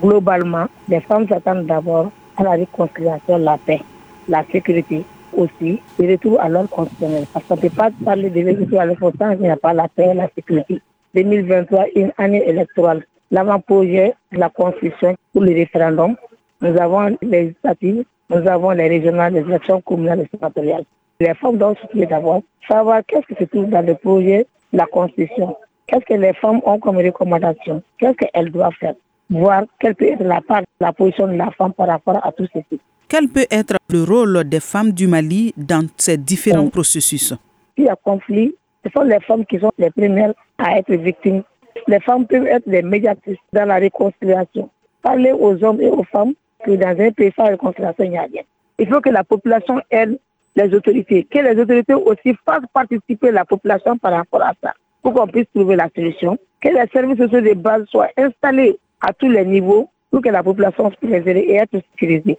globalement, les femmes s'attendent d'abord à la réconciliation, la paix, la sécurité aussi, le retour à l'ordre constitutionnel. Parce qu'on ne peut pas parler de retour à l'ordre qu'il n'y a pas la paix et la sécurité. 2023, une année électorale. L'avant-projet de la Constitution pour le référendum. Nous avons les législatives, nous avons les régionales, les élections communales et sénatoriales. Les femmes doivent d'abord savoir qu'est-ce que se trouve dans le projet de la Constitution. Qu'est-ce que les femmes ont comme recommandation? Qu'est-ce qu'elles doivent faire? Voir quelle peut être la part, la position de la femme par rapport à tout ceci. Quel peut être le rôle des femmes du Mali dans ces différents processus? S'il y a conflit, ce sont les femmes qui sont les premières à être victimes. Les femmes peuvent être les médiatrices dans la réconciliation. Parler aux hommes et aux femmes que dans un pays sans réconciliation, il n'y a rien. Il faut que la population aide les autorités, que les autorités aussi fassent participer la population par rapport à ça, pour qu'on puisse trouver la solution, que les services sociaux de base soient installés à tous les niveaux pour que la population puisse les et être sécurisée.